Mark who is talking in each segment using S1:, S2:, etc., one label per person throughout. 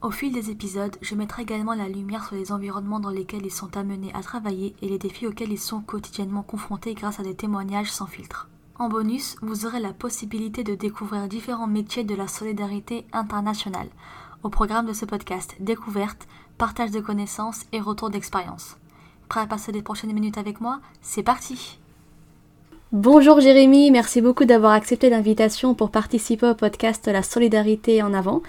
S1: Au fil des épisodes, je mettrai également la lumière sur les environnements dans lesquels ils sont amenés à travailler et les défis auxquels ils sont quotidiennement confrontés grâce à des témoignages sans filtre. En bonus, vous aurez la possibilité de découvrir différents métiers de la solidarité internationale. Au programme de ce podcast, découverte, partage de connaissances et retour d'expérience. Prêt à passer les prochaines minutes avec moi? C'est parti Bonjour Jérémy, merci beaucoup d'avoir accepté l'invitation pour participer au podcast La solidarité en avant.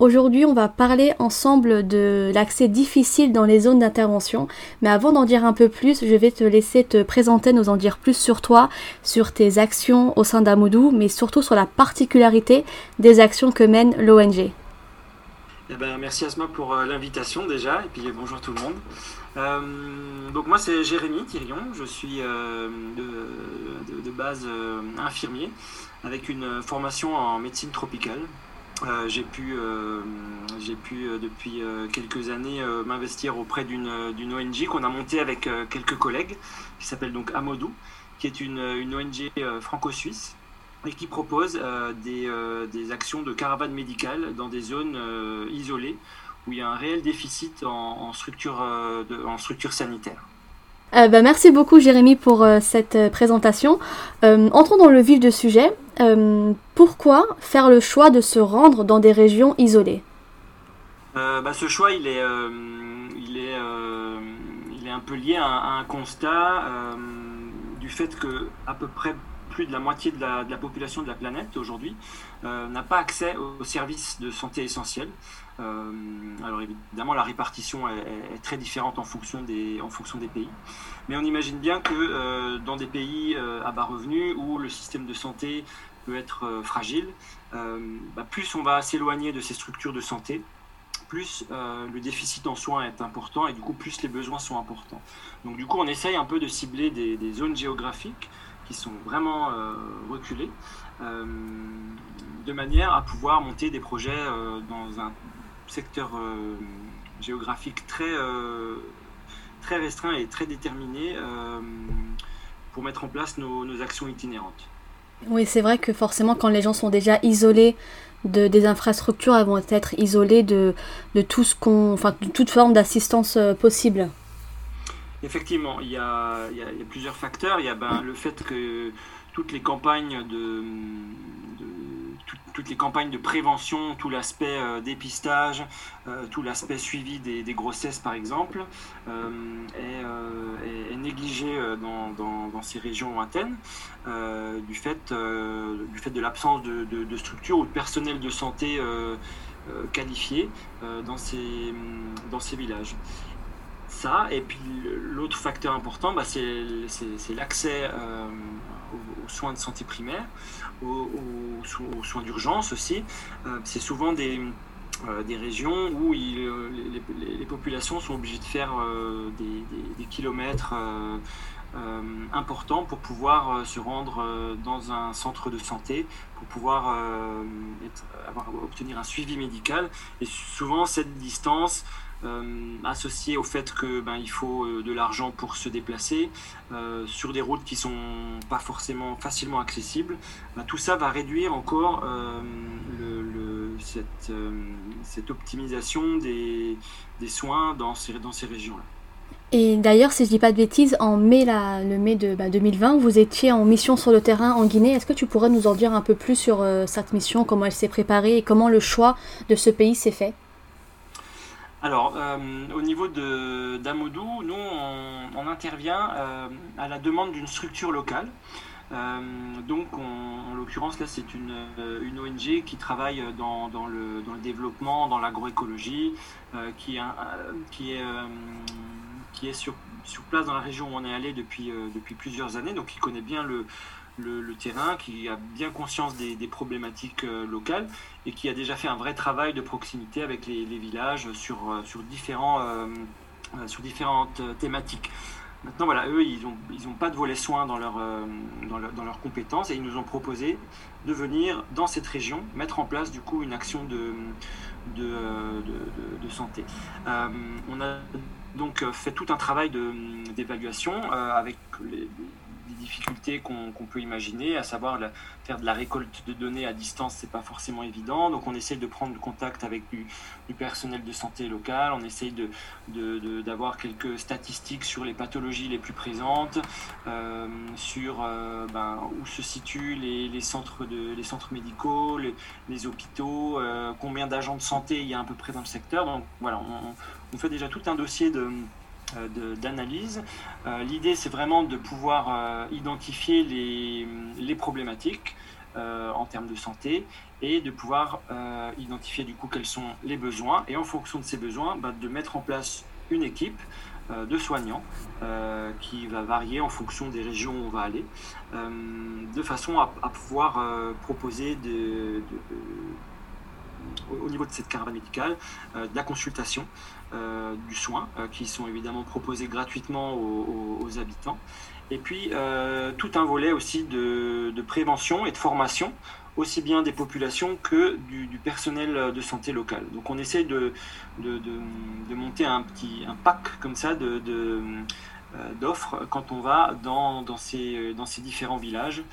S1: Aujourd'hui, on va parler ensemble de l'accès difficile dans les zones d'intervention. Mais avant d'en dire un peu plus, je vais te laisser te présenter, nous en dire plus sur toi, sur tes actions au sein d'Amoudou, mais surtout sur la particularité des actions que mène l'ONG.
S2: Eh ben, merci Asma pour euh, l'invitation déjà, et puis bonjour tout le monde. Euh, donc moi c'est Jérémy Thirion, je suis euh, de, base euh, infirmier avec une formation en médecine tropicale. j'ai pu, j'ai pu depuis quelques années m'investir auprès d'une ONG qu'on a montée avec quelques collègues, qui s'appelle donc Amodou, qui est une, une ONG franco-suisse et qui propose des, des, actions de caravane médicale dans des zones isolées où il y a un réel déficit en, structure, euh, en structure sanitaire.
S1: Euh, bah, merci beaucoup Jérémy pour euh, cette présentation. entrons dans le vif du sujet. pourquoi faire le choix de se rendre dans des régions isolées?
S2: Bah, Ce choix, il est, il est, il est un peu lié à, un constat du fait que à peu près plus de la moitié de la, population de la planète aujourd'hui n'a pas accès aux services de santé essentiels. Euh, alors évidemment, la répartition est, très différente en fonction, des, en fonction des pays. Mais on imagine bien que euh, dans des pays euh, à bas revenus où le système de santé peut être fragile, bah, plus on va s'éloigner de ces structures de santé, plus le déficit en soins est important et du coup plus les besoins sont importants. Donc du coup on essaye un peu de cibler des zones géographiques qui sont vraiment reculées de manière à pouvoir monter des projets dans un secteur euh, géographique très, euh, très restreint et très déterminé euh, pour mettre en place nos, actions itinérantes.
S1: Oui, c'est vrai que forcément, quand les gens sont déjà isolés de, des infrastructures, elles vont être isolées de, de, tout ce qu'on, enfin, de toute forme d'assistance possible.
S2: Effectivement, il y, a, plusieurs facteurs. Il y a ben, le fait que toutes les campagnes de, toutes les campagnes de prévention, tout l'aspect euh, dépistage, euh, tout l'aspect suivi des, grossesses par exemple, euh, est, négligé dans, ces régions lointaines du, fait, du fait de l'absence de, de, structures ou de personnel de santé qualifié dans, ces, dans ces villages Et puis l'autre facteur important, bah, c'est l'accès aux, soins de santé primaire aux, soins d'urgence aussi. Euh, c'est souvent des, euh, des régions où euh, les, populations sont obligées de faire des, kilomètres importants pour pouvoir se rendre dans un centre de santé, pour pouvoir obtenir un suivi médical. Et souvent, cette distance euh, associé au fait que ben, il faut euh, de l'argent pour se déplacer euh, sur des routes qui sont pas forcément facilement accessibles, ben, tout ça va réduire encore cette, cette, optimisation des, des, soins dans ces, dans ces régions-là.
S1: Et d'ailleurs, si je dis pas de bêtises, en mai, là, le mai de 2020, bah, vous étiez en mission sur le terrain en Guinée. Est-ce que tu pourrais nous en dire un peu plus sur cette mission, comment elle s'est préparée et comment le choix de ce pays s'est fait?
S2: Alors, euh, au niveau d'Amoudou, nous, on, intervient euh, à la demande d'une structure locale. Euh, donc, en l'occurrence, là, c'est une, ONG qui travaille dans, le, développement, dans l'agroécologie, qui, est, sur, place dans la région où on est allé depuis, depuis plusieurs années, donc qui connaît bien le, le, terrain, qui a bien conscience des, problématiques euh, locales et qui a déjà fait un vrai travail de proximité avec les, villages sur, euh, sur, différents, euh, sur différentes thématiques. Maintenant, voilà, eux, ils n'ont ils ont pas de volet soins dans, leur, dans, dans, leurs compétences et ils nous ont proposé de venir dans cette région mettre en place du coup une action de, de, de, de santé. on a donc fait tout un travail d'évaluation avec les, difficultés qu'on peut imaginer, à savoir faire de la récolte de données à distance, c'est pas forcément évident. Donc on essaye de prendre contact avec du, personnel de santé local, on essaye d'avoir quelques statistiques sur les pathologies les plus présentes, euh, sur euh, ben, où se situent les, centres, médicaux, les, hôpitaux, euh, combien d'agents de santé il y a à peu près dans le secteur. Donc voilà, on fait déjà tout un dossier de d'analyse. Euh, l'idée, c'est vraiment de pouvoir euh, identifier les, les problématiques en termes de santé et de pouvoir identifier du coup quels sont les besoins et en fonction de ces besoins, bah, de mettre en place une équipe de soignants qui va varier en fonction des régions où on va aller, de façon à, pouvoir proposer de, au niveau de cette caravane médicale de la consultation euh, du soin, euh, qui sont évidemment proposés gratuitement aux, habitants. Et puis euh, tout un volet aussi de, prévention et de formation, aussi bien des populations que du, personnel de santé local. Donc on essaie de, de, monter un petit un pack comme ça de, d'offres quand on va dans, dans, ces, dans ces différents villages.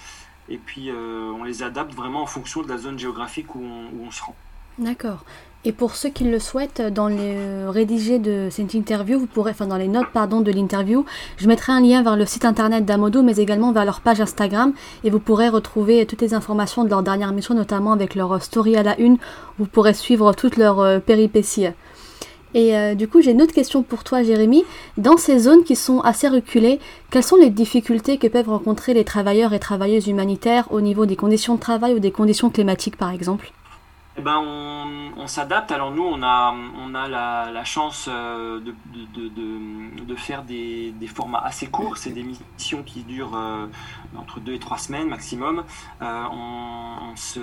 S2: Et puis on les adapte vraiment en fonction de la zone géographique où on, où on se rend.
S1: D'accord. Et pour ceux qui le souhaitent, dans les rédigés de cette interview, vous pourrez, enfin dans les notes pardon de l'interview, je mettrai un lien vers le site internet d'Amodo, mais également vers leur page Instagram, et vous pourrez retrouver toutes les informations de leur dernière mission, notamment avec leur story à la une. Vous pourrez suivre toutes leurs euh, péripéties. Et euh, du coup, j'ai une autre question pour toi, Jérémy. Dans ces zones qui sont assez reculées, quelles sont les difficultés que peuvent rencontrer les travailleurs et travailleuses humanitaires au niveau des conditions de travail ou des conditions climatiques, par exemple?
S2: Eh ben, on, s'adapte. Alors nous, on a, on a la, chance euh, de, de, de, faire des, des, formats assez courts. C'est des missions qui durent euh, entre deux et trois semaines maximum. Euh, on, se,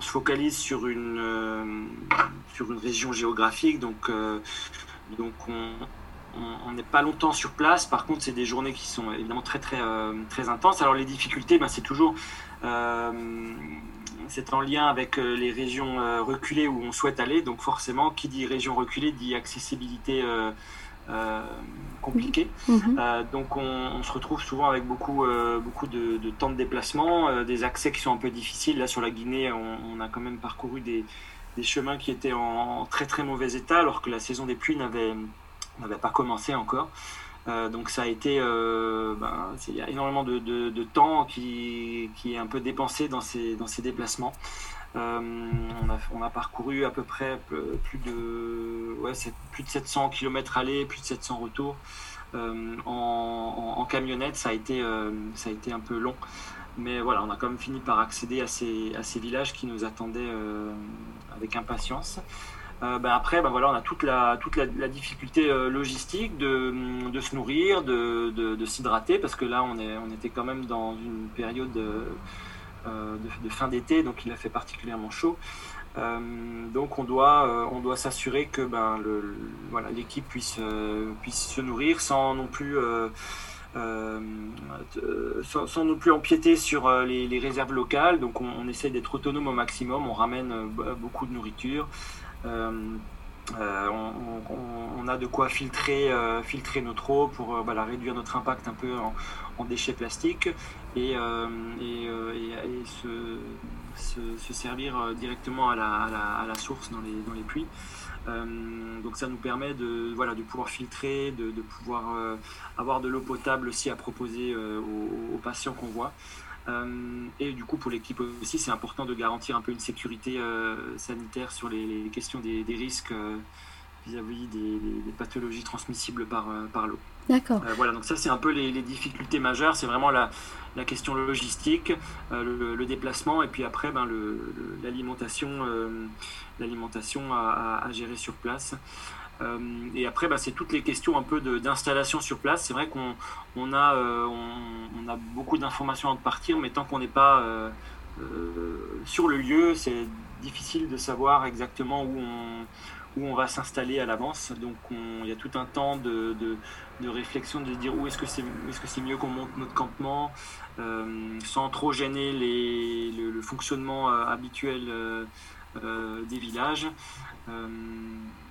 S2: focalise sur une, sur une région géographique, donc, donc on, n'est pas longtemps sur place. Par contre, c'est des journées qui sont évidemment très très très intenses. Alors les difficultés, ben, c'est toujours c'est en lien avec euh, les régions euh, reculées où on souhaite aller. Donc forcément, qui dit région reculée dit accessibilité euh, compliquée. Mhm. donc on, se retrouve souvent avec beaucoup, beaucoup de, temps de déplacement, des accès qui sont un peu difficiles. Là sur la Guinée, on, a quand même parcouru des, chemins qui étaient en, très très mauvais état alors que la saison des pluies n'avait pas commencé encore. Euh, donc ça a été, euh, ben, il y a énormément de, temps qui, est un peu dépensé dans ces, déplacements. Euh, on, a, parcouru à peu près plus de, ouais, plus de 700 km aller, plus de 700 retours. En, camionnette, ça a, été, ça a été un peu long. Mais voilà, on a quand même fini par accéder à ces villages qui nous attendaient avec impatience. Euh, ben après, ben voilà, on a toute la, toute la, difficulté euh, logistique de, de, se nourrir, de, de, s'hydrater, parce que là, on, est, on était quand même dans une période euh, de, fin d'été, donc il a fait particulièrement chaud. donc on doit, doit s'assurer que ben, le, voilà, l'équipe puisse, puisse se nourrir sans non plus... sans, non plus empiéter sur les, les réserves locales. Donc on, on essaie d'être autonome au maximum, on ramène beaucoup de nourriture. Euh, euh, on, a de quoi filtrer, euh, filtrer notre eau pour réduire notre impact un peu en, déchets plastiques et, se, servir directement à la, source dans les, puits. donc ça nous permet de, voilà, de pouvoir filtrer, de, pouvoir avoir de l'eau potable aussi à proposer aux, patients qu'on voit. Euh, et du coup, pour l'équipe aussi, c'est important de garantir un peu une sécurité euh, sanitaire sur les, questions des, risques euh, vis-à-vis des, pathologies transmissibles par, par l'eau.
S1: D'accord.
S2: voilà, donc ça, c'est un peu les, difficultés majeures. C'est vraiment la, la, question logistique, le, déplacement, et puis après, ben, l'alimentation l'alimentation à, à, gérer sur place. Et après, bah, c'est toutes les questions un peu d'installation sur place. C'est vrai qu'on on a, on, a beaucoup d'informations de partir, mais tant qu'on n'est pas euh, sur le lieu, c'est difficile de savoir exactement où on, va s'installer à l'avance. Donc il y a tout un temps de, réflexion, de dire où est-ce que c'est est -ce c'est mieux qu'on monte notre campement, euh, sans trop gêner les, le, fonctionnement euh, habituel euh, des villages.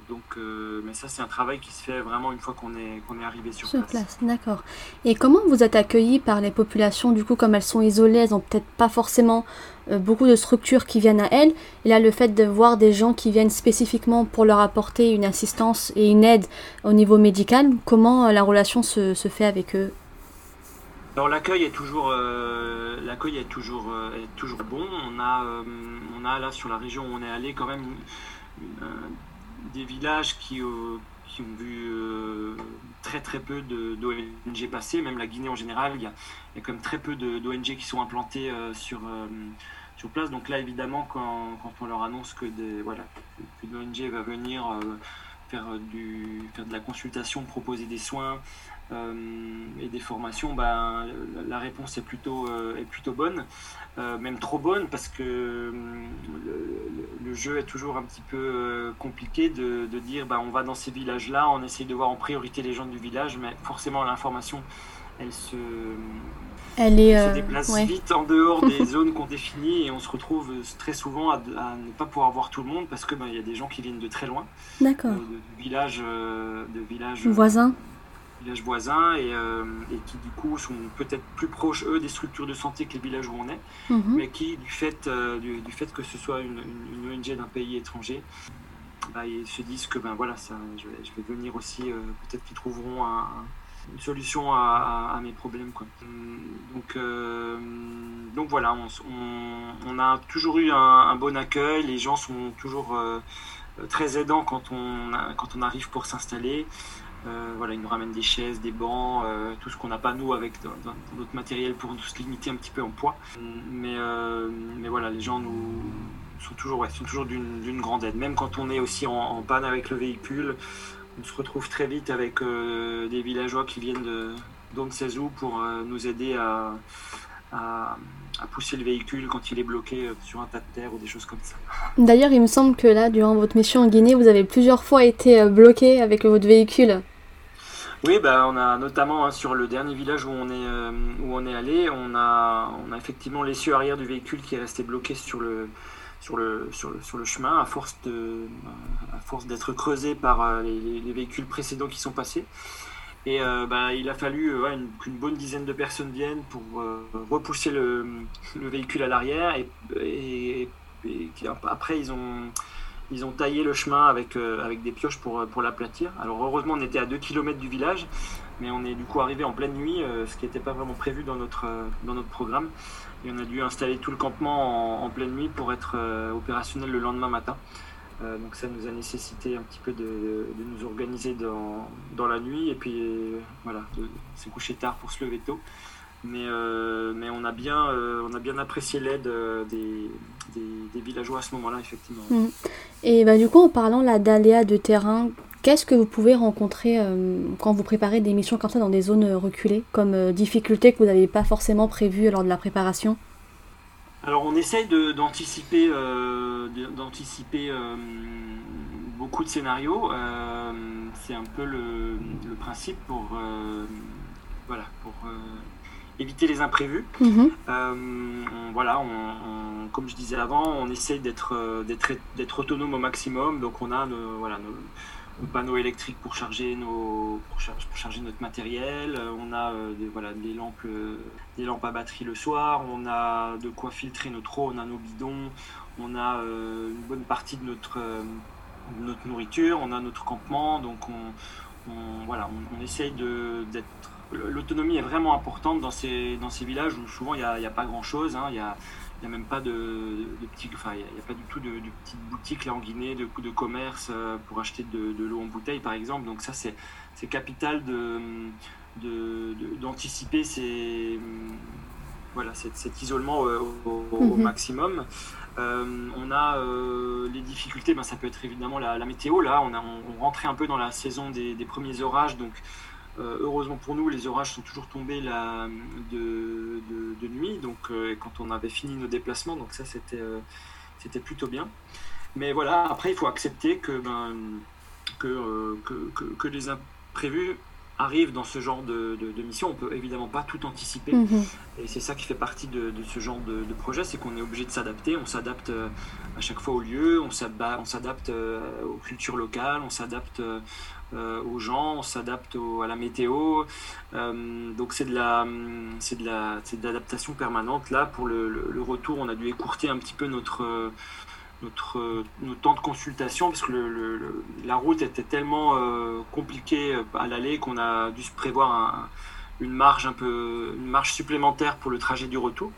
S2: Donc, mais ça, c'est un travail qui se fait vraiment une fois qu'on est, qu'on est arrivé sur,
S1: sur place. D'accord. Et comment vous êtes accueillis par les populations Du coup, comme elles sont isolées, elles n'ont peut-être pas forcément beaucoup de structures qui viennent à elles. Et là, le fait de voir des gens qui viennent spécifiquement pour leur apporter une assistance et une aide au niveau médical, comment la relation se, se fait avec eux?
S2: Alors l'accueil est toujours, euh, l'accueil est toujours, euh, est toujours bon. On a, euh, on a là sur la région où on est allé quand même des villages qui, qui ont vu très très peu d'ONG passer, même la Guinée en général. Il y a, quand même très peu d'ONG qui sont implantées sur, sur place. Donc là évidemment quand, on leur annonce que des voilà va venir faire du faire de la consultation, proposer des soins. Euh, et des formations, ben, la réponse est plutôt, euh, est plutôt bonne, euh, même trop bonne, parce que le, jeu est toujours un petit peu compliqué de, de dire ben, on va dans ces villages-là, on essaye de voir en priorité les gens du village, mais forcément l'information, elle se,
S1: elle est,
S2: se déplace vite en dehors des zones qu'on définit et on se retrouve très souvent à, ne pas pouvoir voir tout le monde parce que ben, y a des gens qui viennent de très loin,
S1: D'accord.
S2: de, villages, de villages
S1: voisins
S2: villages voisins et, euh, et, qui du coup sont peut-être plus proches eux des structures de santé que les villages où on est, mhm. mais qui du fait, euh, du, fait que ce soit une, une, ONG d'un pays étranger, bah, ils se disent que ben voilà, ça, je, vais, je vais venir aussi, euh, peut-être qu'ils trouveront une solution à, à, mes problèmes. Quoi. Donc, donc voilà, on, on, a toujours eu un, un, bon accueil, les gens sont toujours très aidants quand on, quand on arrive pour s'installer. Euh, voilà, ils nous ramènent des chaises, des bancs, euh, tout ce qu'on n'a pas nous avec notre matériel pour nous limiter un petit peu en poids. Mais, euh, mais voilà, les gens nous sont toujours, sont toujours d'une grande aide. Même quand on est aussi en, panne avec le véhicule, on se retrouve très vite avec des villageois qui viennent de d'on ne sait où pour nous aider à, à, à, pousser le véhicule quand il est bloqué sur un tas de terre ou des choses comme ça.
S1: D'ailleurs, il me semble que là, durant votre mission en Guinée, vous avez plusieurs fois été bloqué avec votre véhicule.
S2: Oui, bah, on a notamment hein, sur le dernier village où on est, euh, allé, on a, effectivement l'essieu arrière du véhicule qui est resté bloqué sur le, chemin à force, d'être creusé par euh, les, véhicules précédents qui sont passés. Et euh, bah, il a fallu qu'une bonne dizaine de personnes viennent pour repousser le, le, véhicule à l'arrière et, après ils ont ils ont taillé le chemin avec, euh, avec des pioches pour, euh, pour l'aplatir. Alors heureusement on était à 2 km du village, mais on est du coup arrivé en pleine nuit, euh, ce qui n'était pas vraiment prévu dans notre, dans notre programme. Et on a dû installer tout le campement en, pleine nuit pour être opérationnel le lendemain matin. donc ça nous a nécessité un petit peu de, de nous organiser dans, dans, la nuit et puis voilà, de se coucher tard pour se lever tôt. Mais, mais on, a bien, on a bien apprécié l'aide des, des, villageois à ce moment-là, effectivement. Mm.
S1: Et bah, du coup, en parlant là d'aléas de terrain, qu'est-ce que vous pouvez rencontrer euh, quand vous préparez des missions comme ça dans des zones reculées, comme euh, difficultés que vous n'avez pas forcément prévues lors de la préparation?
S2: Alors, on essaye d'anticiper euh, d'anticiper beaucoup de scénarios. C'est un peu le, le principe pour, voilà, pour éviter les imprévus. Mhm. voilà, on comme je disais avant, on essaye d'être euh, d'être autonome au maximum. Donc on a nos, voilà, nos, panneaux électriques pour charger, nos, pour, charger notre matériel. Euh, on a euh, des, voilà, des, lampes, des lampes à batterie le soir. On a de quoi filtrer notre eau. On a nos bidons. On a une bonne partie de notre, notre nourriture. On a notre campement. Donc on, voilà, on, essaye d'être l'autonomie est vraiment importante dans ces, dans ces villages où souvent il n'y a, a, pas grand chose. Hein. Il y a, n'y a même pas de, de petits, enfin, il a pas du tout de, de petites boutiques là en Guinée, de, de commerce euh, pour acheter de, de l'eau en bouteille par exemple. Donc ça c'est, capital de, d'anticiper ces, voilà, cet, cet isolement au, mhm. maximum. Euh, on a euh, les difficultés, ben, ça peut être évidemment la, météo. Là, on, a, rentrait un peu dans la saison des, premiers orages, donc euh, heureusement pour nous, les orages sont toujours tombés de, nuit, donc quand on avait fini nos déplacements, donc ça c'était plutôt bien. Mais voilà, après, il faut accepter que, ben, les imprévus arrivent dans ce genre de, de, mission. On peut évidemment pas tout anticiper. Mhm. Et c'est ça qui fait partie de, ce genre de, projet, c'est qu'on est obligé de s'adapter. On s'adapte à chaque fois au lieu, on s'adapte aux cultures locales, on s'adapte euh, aux gens, on s'adapte à la météo. Euh, donc c'est de la, c'est de la, l'adaptation permanente. Là, pour le, le, retour, on a dû écourter un petit peu notre notre, notre temps de consultation parce que le, la route était tellement euh, compliquée à l'aller qu'on a dû se prévoir une marge un peu une marge supplémentaire pour le trajet du retour.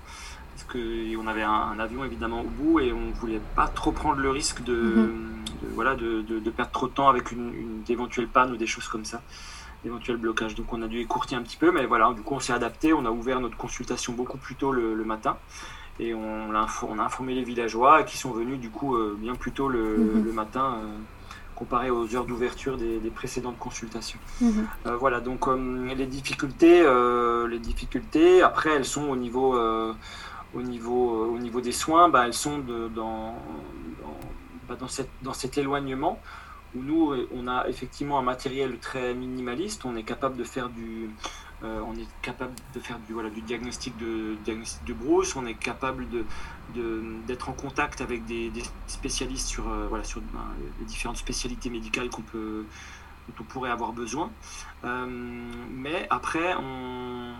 S2: Parce qu'on avait un, avion évidemment au bout et on voulait pas trop prendre le risque de, mhm. voilà, de, de, perdre trop de temps avec une, une éventuelle panne ou des choses comme ça, d'éventuels blocages. Donc on a dû écourter un petit peu, mais voilà, du coup on s'est adapté, on a ouvert notre consultation beaucoup plus tôt le, matin et on a, on a, informé les villageois qui sont venus du coup euh, bien plus tôt le, mhm. matin euh, comparé aux heures d'ouverture des, précédentes consultations. Mhm. Euh, voilà, donc les difficultés, les difficultés, après elles sont au niveau, au niveau, au niveau des soins, bah, elles sont de, dans, dans, cette, dans cet éloignement où nous, on a effectivement un matériel très minimaliste, on est capable de faire du, euh, on est capable de faire du, voilà, du diagnostic de, diagnostic de brousse, on est capable de, d'être en contact avec des, spécialistes sur, euh, ben, les différentes spécialités médicales qu'on dont on pourrait avoir besoin. Euh, mais après, on,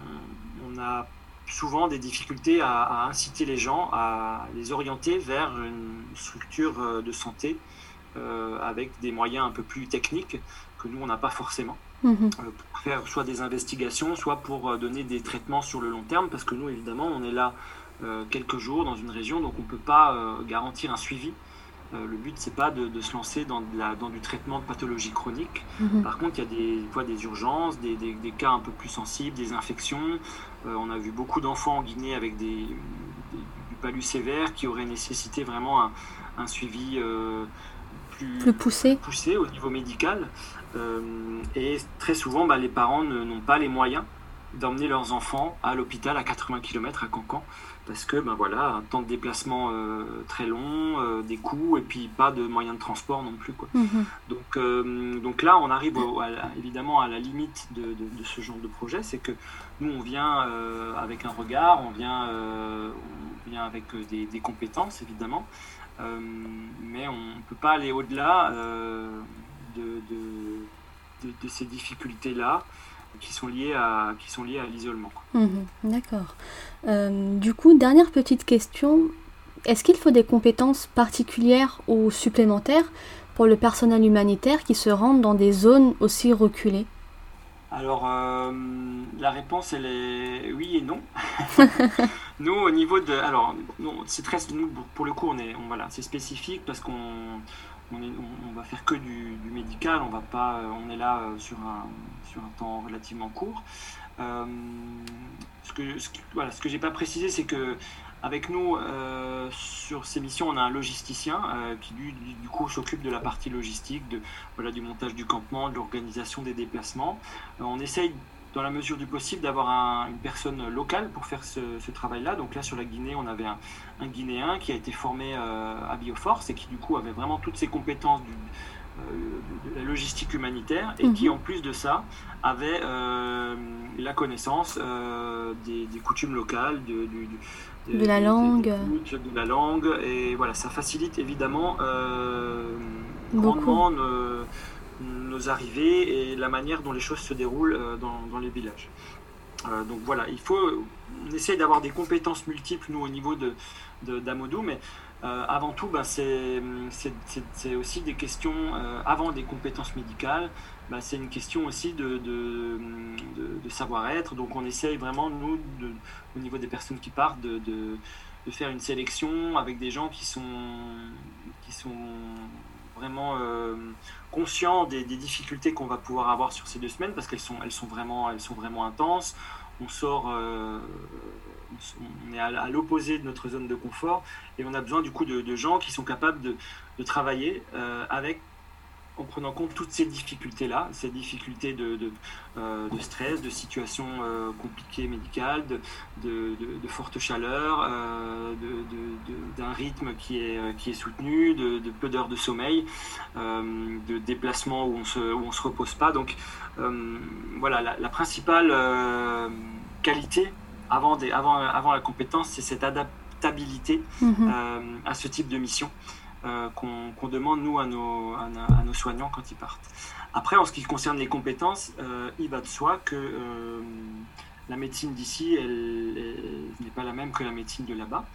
S2: a souvent des difficultés à, inciter les gens, à les orienter vers une structure de santé avec des moyens un peu plus techniques que nous, on n'a pas forcément. Mhm. Euh, pour faire soit des investigations, soit pour donner des traitements sur le long terme, parce que nous, évidemment, on est là quelques jours dans une région, donc on ne peut pas garantir un suivi euh, le but, c'est pas de, se lancer dans, du traitement de pathologies chroniques. Mhm. Par contre, il y a des fois des urgences, des, cas un peu plus sensibles, des infections. Euh, on a vu beaucoup d'enfants en Guinée avec des, du palud sévère qui aurait nécessité vraiment un, suivi euh,
S1: plus, poussé.
S2: au niveau médical. et très souvent, bah, les parents n'ont pas les moyens d'emmener leurs enfants à l'hôpital à 80 km à Cancan parce que ben voilà un temps de déplacement euh, très long, euh, des coûts et puis pas de moyens de transport non plus quoi. Mhm. Donc euh, donc là on arrive évidemment à la limite de, de, ce genre de projet, c'est que nous on vient avec un regard, on vient on vient avec des, des compétences évidemment, mais on ne peut pas aller au-delà de, de, ces difficultés là qui sont liées à, qui sont liées à l'isolement.
S1: Mhm, d'accord. Euh, du coup, dernière petite question. Est-ce qu'il faut des compétences particulières ou supplémentaires pour le personnel humanitaire qui se rend dans des zones aussi reculées?
S2: Alors, euh, la réponse, elle est oui et non. nous, au niveau de. Alors, c'est très. Nous, pour le coup, on est, voilà, c'est spécifique parce qu'on on, va faire que du, médical, on va pas, on est là euh, sur un, sur un temps relativement court. Euh, ce que, ce, voilà, ce que j'ai pas précisé, c'est que avec nous, euh, sur ces missions, on a un logisticien qui, du, du coup, s'occupe de la partie logistique, de, voilà, du montage du campement, de l'organisation des déplacements. on essaye dans la mesure du possible, d'avoir une personne locale pour faire ce, travail-là. Donc là, sur la Guinée, on avait un, Guinéen qui a été formé euh, à Bioforce et qui, du coup, avait vraiment toutes ses compétences euh, de la logistique humanitaire et qui, mhm. en plus de ça, avait euh, la connaissance des, coutumes locales, de,
S1: de la langue.
S2: de la langue. Et voilà, ça facilite évidemment grandement nos arrivées et la manière dont les choses se déroulent euh, dans, les villages. Euh, donc voilà, il faut, on essaye d'avoir des compétences multiples, nous, au niveau de, d'Amodou, mais euh, avant tout, ben, c'est, aussi des questions, avant des compétences médicales, ben, c'est une question aussi de, de, savoir-être. Donc on essaye vraiment, nous, au niveau des personnes qui partent, de, faire une sélection avec des gens qui sont, vraiment conscient des, difficultés qu'on va pouvoir avoir sur ces deux semaines parce qu'elles sont, sont, vraiment, intenses. On sort, euh, on est à, l'opposé de notre zone de confort et on a besoin du coup de, gens qui sont capables de, travailler euh, avec en prenant compte toutes ces difficultés-là, ces difficultés de, de, euh, stress, de situations euh, compliquées médicales, de, de forte chaleur, euh, d'un rythme qui est, qui est soutenu, de, peu d'heures de sommeil, de déplacements où on se, se repose pas. Donc voilà, la, principale qualité avant, des, avant, avant la compétence, c'est cette adaptabilité mm-hmm. à ce type de mission. Euh, qu'on demande nous à nos, à, nos, soignants quand ils partent. Après, en ce qui concerne les compétences, euh, il va de soi que euh, la médecine d'ici, elle, n'est pas la même que la médecine de là-bas,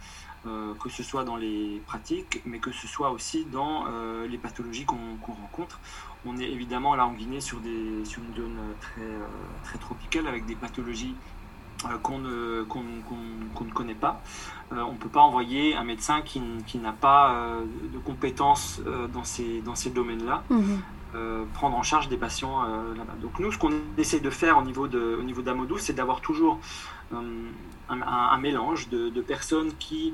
S2: que ce soit dans les pratiques, mais que ce soit aussi dans les pathologies qu'on rencontre. On est évidemment là en Guinée sur, des, sur une zone très, très tropicale avec des pathologies euh, qu'on ne, ne, connaît pas. Euh, on ne peut pas envoyer un médecin qui, qui n'a pas euh, de compétences dans ces, dans ces domaines-là. Mhm. prendre en charge des patients là-bas. Donc nous, ce qu'on essaie de faire au niveau de, au niveau d'Amodou, c'est d'avoir toujours un, mélange de, de personnes qui,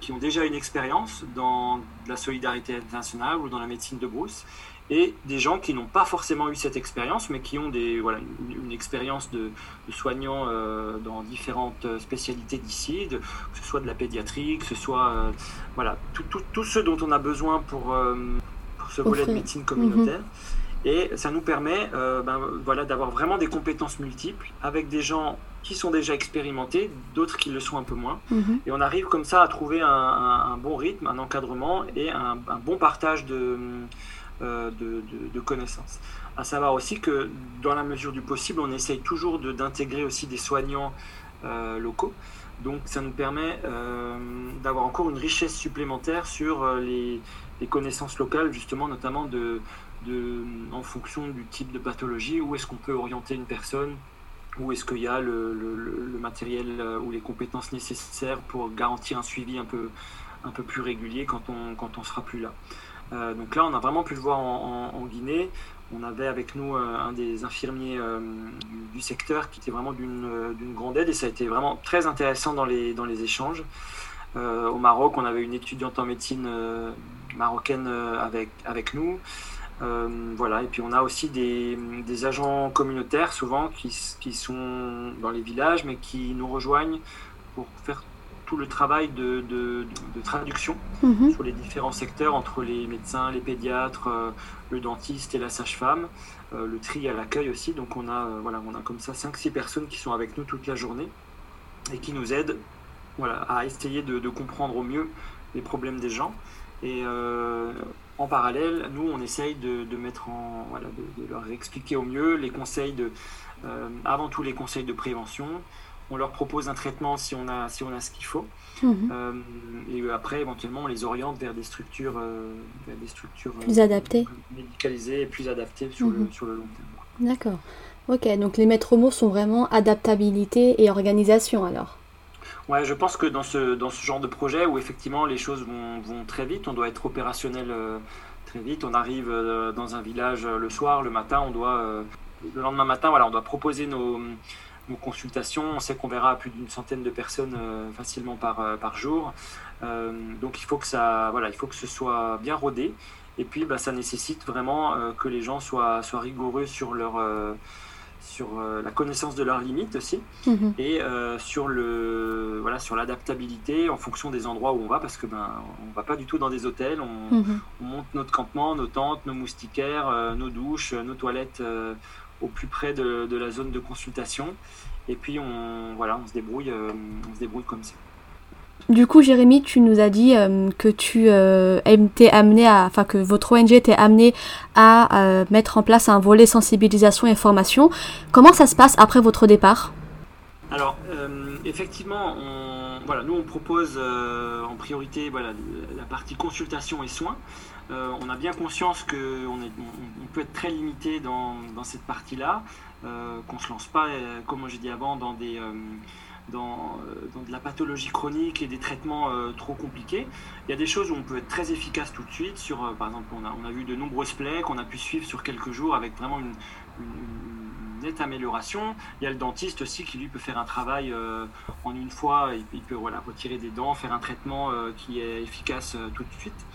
S2: qui ont déjà une expérience dans la solidarité internationale ou dans la médecine de brousse et des gens qui n'ont pas forcément eu cette expérience, mais qui ont des, voilà, une, expérience de, soignants euh, dans différentes spécialités d'ici, que ce soit de la pédiatrie, que ce soit euh, voilà, tout, tout, tout, ce dont on a besoin pour, euh, pour ce volet de médecine communautaire. Mhm. Et ça nous permet ben, voilà, d'avoir vraiment des compétences multiples avec des gens qui sont déjà expérimentés, d'autres qui le sont un peu moins. Mhm. Et on arrive comme ça à trouver un, un, bon rythme, un encadrement et un, un bon partage de euh, de, connaissances. À savoir aussi que dans la mesure du possible, on essaye toujours d'intégrer aussi des soignants euh, locaux. Donc ça nous permet euh, d'avoir encore une richesse supplémentaire sur les, connaissances locales, justement, notamment de, en fonction du type de pathologie, où est-ce qu'on peut orienter une personne, où est-ce qu'il y a le, matériel ou les compétences nécessaires pour garantir un suivi un peu, un peu plus régulier quand on, quand on sera plus là. Euh, donc là, on a vraiment pu le voir en, Guinée. On avait avec nous euh, un des infirmiers euh, du, secteur qui était vraiment d'une grande aide et ça a été vraiment très intéressant dans les, échanges. au Maroc, on avait une étudiante en médecine marocaine avec, nous. voilà, et puis on a aussi des, des agents communautaires souvent qui, qui, sont dans les villages mais qui nous rejoignent pour faire tout le travail de, de, traduction mhm. sur les différents secteurs entre les médecins, les pédiatres, euh, le dentiste et la sage-femme, euh, le tri à l'accueil aussi. Donc on a, euh, voilà, on a comme ça 5-6 personnes qui sont avec nous toute la journée et qui nous aident voilà, à essayer de, comprendre au mieux les problèmes des gens. Et en parallèle, nous, on essaye de, mettre en, voilà, de, leur expliquer au mieux les conseils de, avant tout les conseils de prévention, on leur propose un traitement si on a, si on a ce qu'il faut. Mhm. Euh, et après, éventuellement, on les oriente vers des structures, euh, des structures
S1: plus adaptées,
S2: euh, médicalisées et plus adaptées sur, le, mhm. sur le long terme.
S1: D'accord. Ok, donc les maîtres mots sont vraiment adaptabilité et organisation alors
S2: Ouais, je pense que dans ce, dans ce genre de projet où effectivement les choses vont, vont très vite, on doit être opérationnel très vite. On arrive dans un village le soir, le matin, on doit, le lendemain matin, voilà, on doit proposer nos, nos consultations. On sait qu'on verra plus d'une centaine de personnes euh, facilement par, euh, par jour. Euh, donc il faut, que ça, voilà, il faut que ce soit bien rodé. Et puis bah, ça nécessite vraiment que les gens soient, soient rigoureux sur leur sur la connaissance de leurs limites aussi mhm. et sur le voilà sur l'adaptabilité en fonction des endroits où on va parce que ben on va pas du tout dans des hôtels on, mhm. on monte notre campement nos tentes nos moustiquaires nos douches nos toilettes au plus près de, de, la zone de consultation. Et puis on, voilà, on, se débrouille, euh, on se débrouille comme ça.
S1: Du coup, Jérémy, tu nous as dit euh, que tu euh, amené à, enfin que votre ONG était amené à euh, mettre en place un volet sensibilisation et formation. Comment ça se passe après votre départ?
S2: Alors, effectivement, on, voilà, nous on propose en priorité voilà, la partie consultation et soins. Euh, on a bien conscience qu'on on, peut être très limité dans, cette partie-là, euh, qu'on ne se lance pas, euh, comme j'ai dit avant, dans, des, dans, de la pathologie chronique et des traitements trop compliqués. Il y a des choses où on peut être très efficace tout de suite. Sur, par exemple, on a, vu de nombreuses plaies qu'on a pu suivre sur quelques jours avec vraiment une, nette amélioration. Il y a le dentiste aussi qui lui peut faire un travail en une fois, il, il peut retirer des dents, faire un traitement qui est efficace tout de suite.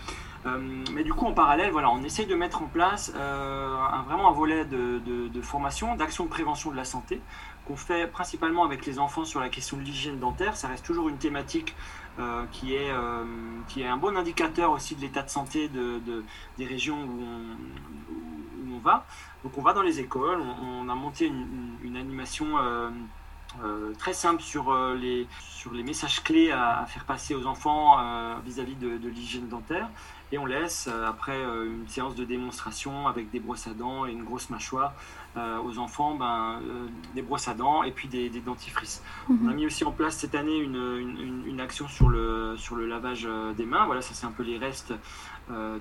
S2: Mais du coup, en parallèle, voilà, on essaye de mettre en place un, vraiment un volet de, formation, d'action de prévention de la santé, qu'on fait principalement avec les enfants sur la question de l'hygiène dentaire. Ça reste toujours une thématique euh, qui, est, euh, qui est un bon indicateur aussi de l'état de santé de, des régions où on, va. Donc on va dans les écoles, on, a monté une, animation euh, très simple sur, les, sur les messages clés à, faire passer aux enfants vis-à-vis de l'hygiène dentaire. Et on laisse, après une séance de démonstration avec des brosses à dents et une grosse mâchoire, euh, aux enfants ben, euh, des brosses à dents et puis des, dentifrices. On a mhm. mis aussi en place cette année une, une, action sur le, sur le lavage euh, des mains. Voilà, ça c'est un peu les restes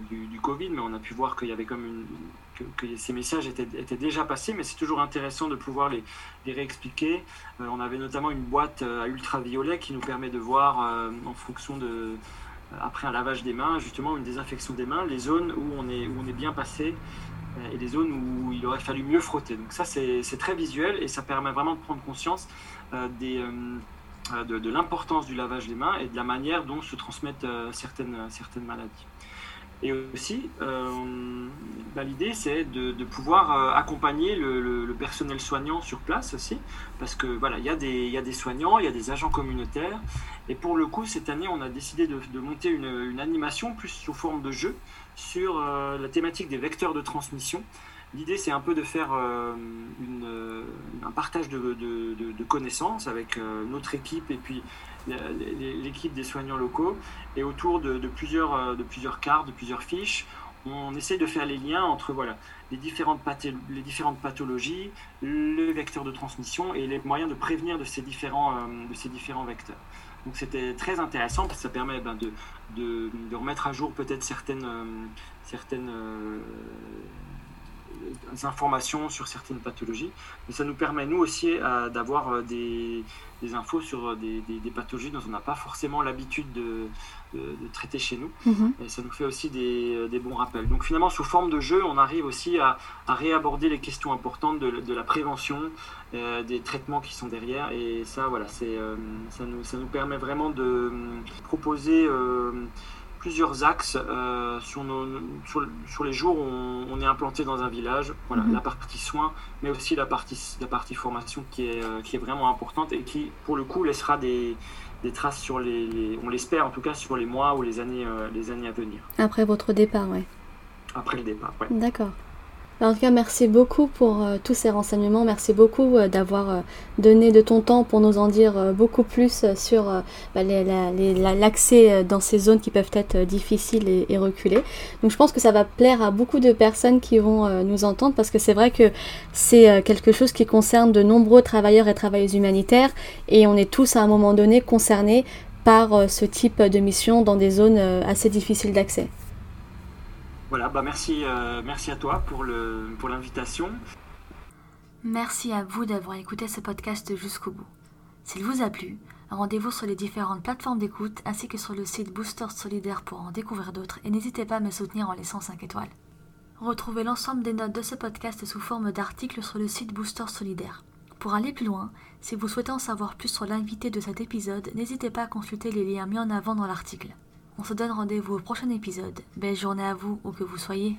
S2: du, du, Covid, mais on a pu voir qu'il y avait comme une, que, ces messages étaient, étaient déjà passés, mais c'est toujours intéressant de pouvoir les, les réexpliquer. on avait notamment une boîte à ultraviolet qui nous permet de voir en fonction de après un lavage des mains, justement une désinfection des mains, les zones où on est, où on est bien passé et des zones où il aurait fallu mieux frotter. Donc ça, c'est très visuel et ça permet vraiment de prendre conscience euh, des, euh, de, de l'importance du lavage des mains et de la manière dont se transmettent euh, certaines, certaines maladies. Et aussi, bah, l'idée, c'est de, de, pouvoir accompagner le, le, personnel soignant sur place aussi, parce que voilà, il y, a des, y a des soignants, il y a des agents communautaires, et pour le coup, cette année, on a décidé de, de monter une, une, animation plus sous forme de jeu, sur euh, la thématique des vecteurs de transmission. L'idée, c'est un peu de faire euh, euh, un partage de, connaissances avec notre équipe et puis l'équipe des soignants locaux. Et autour de, plusieurs, de plusieurs cartes, de plusieurs fiches, on essaie de faire les liens entre voilà, les, différentes les différentes pathologies, le vecteur de transmission et les moyens de prévenir de ces différents, de ces différents vecteurs. Donc c'était très intéressant parce que ça permet ben, de, de, remettre à jour peut-être certaines, euh, certaines euh, informations sur certaines pathologies. Mais ça nous permet, nous aussi, d'avoir euh, des, des, infos sur des, des, pathologies dont on n'a pas forcément l'habitude de, de, traiter chez nous. Mhm. Et ça nous fait aussi des, bons rappels. Donc finalement, sous forme de jeu, on arrive aussi à, à réaborder les questions importantes de, la prévention, des traitements qui sont derrière. Et ça, voilà, c'est ça, nous, ça nous permet vraiment de proposer plusieurs axes euh, sur, nos, sur, les jours où on, est implanté dans un village. Voilà, mhm. la partie soins, mais aussi la partie, la partie formation qui est, euh, qui est vraiment importante et qui, pour le coup, laissera des, des traces sur les, on l'espère en tout cas, sur les mois ou les années, euh, les années à venir.
S1: Après votre départ, oui.
S2: Après le départ, oui.
S1: D'accord. En tout cas, merci beaucoup pour euh, tous ces renseignements. Merci beaucoup euh, d'avoir euh, donné de ton temps pour nous en dire beaucoup plus sur bah, l'accès dans ces zones qui peuvent être difficiles et, reculées. Donc je pense que ça va plaire à beaucoup de personnes qui vont nous entendre parce que c'est vrai que c'est quelque chose qui concerne de nombreux travailleurs et travailleuses humanitaires et on est tous à un moment donné concernés par ce type de mission dans des zones assez difficiles d'accès.
S2: Voilà, bah merci, euh, à toi pour l'invitation.
S1: Merci à vous d'avoir écouté ce podcast jusqu'au bout. S'il vous a plu, rendez-vous sur les différentes plateformes d'écoute ainsi que sur le site Booster Solidaire pour en découvrir d'autres et n'hésitez pas à me soutenir en laissant 5 étoiles. Retrouvez l'ensemble des notes de ce podcast sous forme d'articles sur le site Booster Solidaire. Pour aller plus loin, si vous souhaitez en savoir plus sur l'invité de cet épisode, n'hésitez pas à consulter les liens mis en avant dans l'article. On se donne rendez-vous au prochain épisode. Belle journée à vous, où que vous soyez.